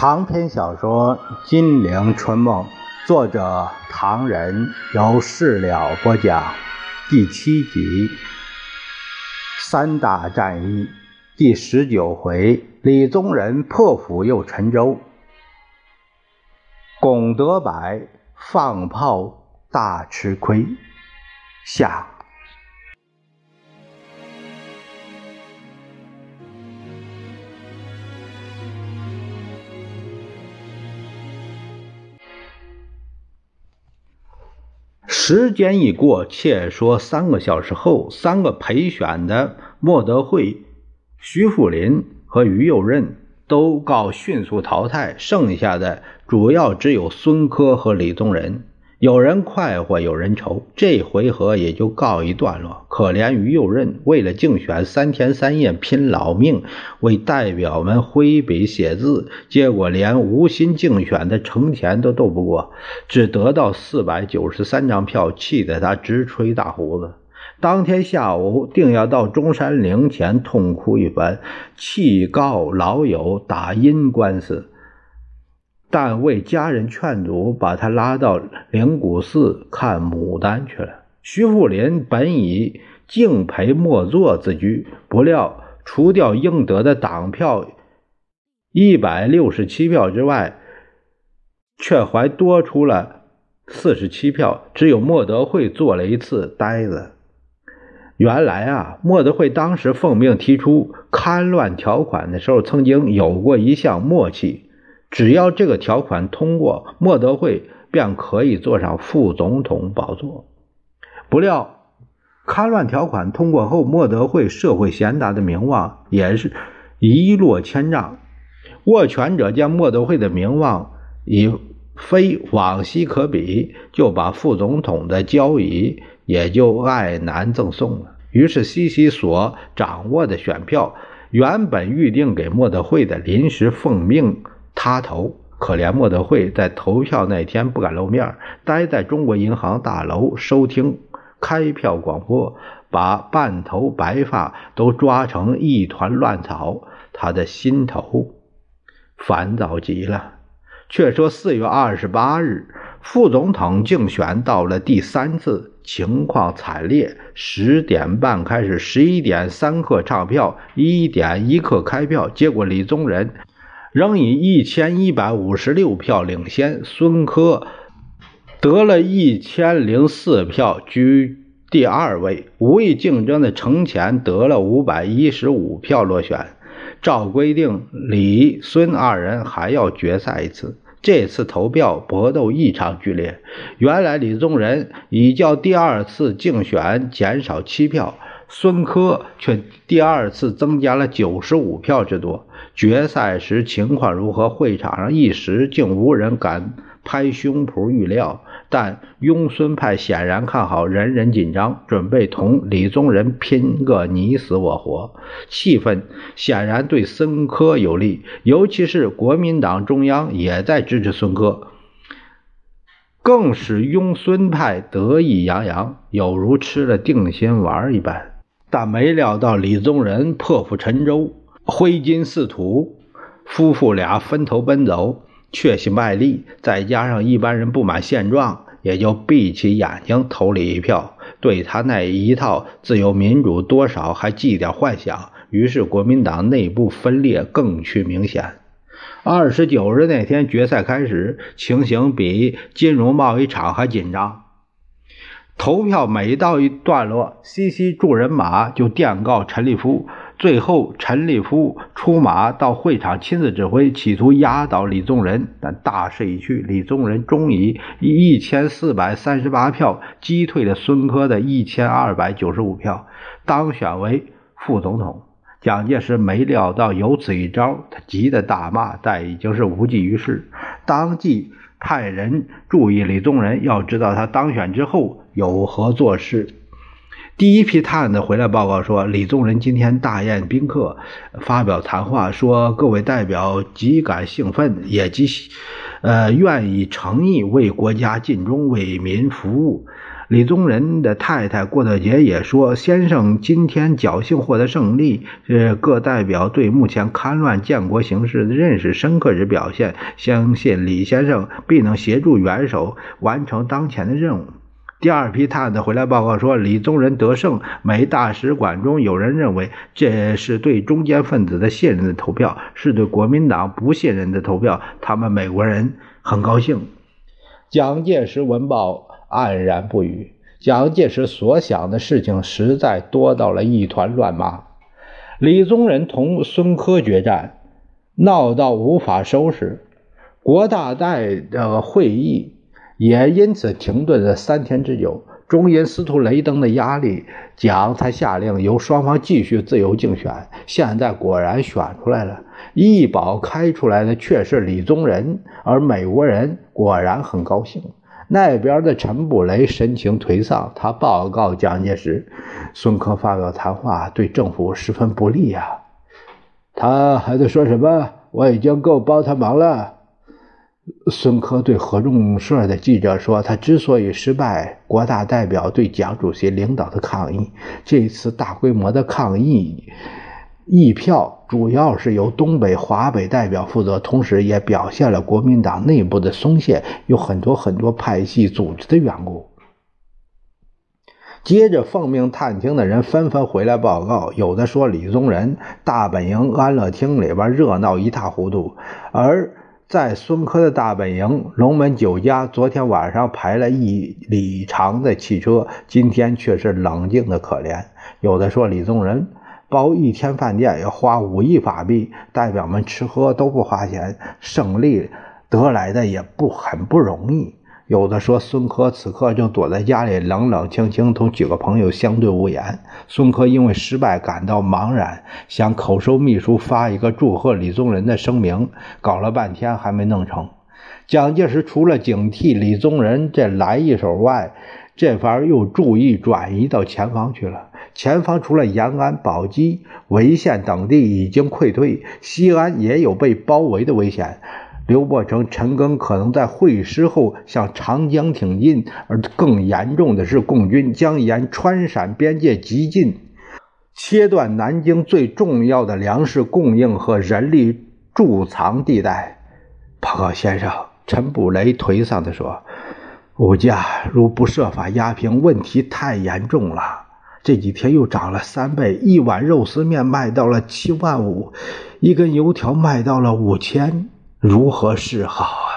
长篇小说《金陵春梦》，作者唐人，由事了播讲，第七集。三大战役第十九回，李宗仁破釜又沉舟，龚德柏放炮大吃亏。下。时间已过，且说三个小时后，三个陪选的莫德惠、徐富林和于右任都告迅速淘汰，剩下的主要只有孙科和李宗仁。有人快活，有人愁，这回合也就告一段落。可怜于右任，为了竞选，三天三夜拼老命，为代表们挥笔写字，结果连无心竞选的程前都斗不过，只得到四百九十三张票，气得他直吹大胡子。当天下午，定要到中山陵前痛哭一番，气告老友打阴官司。但为家人劝阻，把他拉到灵谷寺看牡丹去了。徐富林本以敬陪莫坐自居，不料除掉应得的党票一百六十七票之外，却还多出了四十七票，只有莫德惠做了一次呆子。原来啊，莫德惠当时奉命提出戡乱条款的时候，曾经有过一项默契。只要这个条款通过，莫德惠便可以坐上副总统宝座。不料，戡乱条款通过后，莫德惠社会贤达的名望也是一落千丈。握权者见莫德惠的名望已非往昔可比，就把副总统的交椅也就爱难赠送了。于是，西西所掌握的选票，原本预定给莫德惠的，临时奉命。他投，可怜莫德惠在投票那天不敢露面，待在中国银行大楼收听开票广播，把半头白发都抓成一团乱草。他的心头烦躁极了。却说四月二十八日，副总统竞选到了第三次，情况惨烈。十点半开始，十一点三刻唱票，一点一刻开票，结果李宗仁。仍以一千一百五十六票领先，孙科得了一千零四票，居第二位。无意竞争的程潜得了五百一十五票落选。照规定，李、孙二人还要决赛一次。这次投票搏斗异常剧烈。原来李宗仁已较第二次竞选减少七票，孙科却第二次增加了九十五票之多。决赛时情况如何？会场上一时竟无人敢拍胸脯预料。但拥孙派显然看好，人人紧张，准备同李宗仁拼个你死我活。气氛显然对孙科有利，尤其是国民党中央也在支持孙科，更使拥孙派得意洋洋，有如吃了定心丸一般。但没料到李宗仁破釜沉舟。挥金似土，夫妇俩分头奔走，确信卖力。再加上一般人不满现状，也就闭起眼睛投了一票。对他那一套自由民主，多少还寄点幻想。于是国民党内部分裂更趋明显。二十九日那天，决赛开始，情形比金融贸易场还紧张。投票每到一段落，西西助人马就电告陈立夫。最后，陈立夫出马到会场亲自指挥，企图压倒李宗仁。但大势已去，李宗仁终以一千四百三十八票击退了孙科的一千二百九十五票，当选为副总统。蒋介石没料到有此一招，他急得大骂，但已经是无济于事，当即派人注意李宗仁，要知道他当选之后有何做事。第一批探子回来报告说，李宗仁今天大宴宾客，发表谈话，说各位代表极感兴奋，也极呃愿意诚意为国家尽忠，为民服务。李宗仁的太太郭德洁也说：“先生今天侥幸获得胜利，呃，各代表对目前戡乱建国形势的认识深刻之表现，相信李先生必能协助元首完成当前的任务。”第二批探子回来报告说，李宗仁得胜。美大使馆中有人认为这是对中间分子的信任的投票，是对国民党不信任的投票。他们美国人很高兴。蒋介石闻报。黯然不语。蒋介石所想的事情实在多到了一团乱麻。李宗仁同孙科决战，闹到无法收拾，国大代的会议也因此停顿了三天之久。终因司徒雷登的压力，蒋才下令由双方继续自由竞选。现在果然选出来了，一保开出来的却是李宗仁，而美国人果然很高兴。那边的陈布雷神情颓丧，他报告蒋介石：“孙科发表谈话对政府十分不利呀。”他还在说什么？我已经够帮他忙了。孙科对合众社的记者说：“他之所以失败，国大代表对蒋主席领导的抗议，这一次大规模的抗议。”议票主要是由东北、华北代表负责，同时也表现了国民党内部的松懈，有很多很多派系组织的缘故。接着奉命探听的人纷纷回来报告，有的说李宗仁大本营安乐厅里边热闹一塌糊涂，而在孙科的大本营龙门酒家，昨天晚上排了一里长的汽车，今天却是冷静的可怜。有的说李宗仁。包一天饭店要花五亿法币，代表们吃喝都不花钱，胜利得来的也不很不容易。有的说孙科此刻正躲在家里，冷冷清清，同几个朋友相对无言。孙科因为失败感到茫然，想口授秘书发一个祝贺李宗仁的声明，搞了半天还没弄成。蒋介石除了警惕李宗仁这来一手外，这番又注意转移到前方去了。前方除了延安、宝鸡、潍县等地已经溃退，西安也有被包围的危险。刘伯承、陈赓可能在会师后向长江挺进，而更严重的是，共军将沿川陕边界急进，切断南京最重要的粮食供应和人力贮藏地带。报告先生，陈布雷颓丧地说：“物价如不设法压平，问题太严重了。”这几天又涨了三倍，一碗肉丝面卖到了七万五，一根油条卖到了五千，如何是好？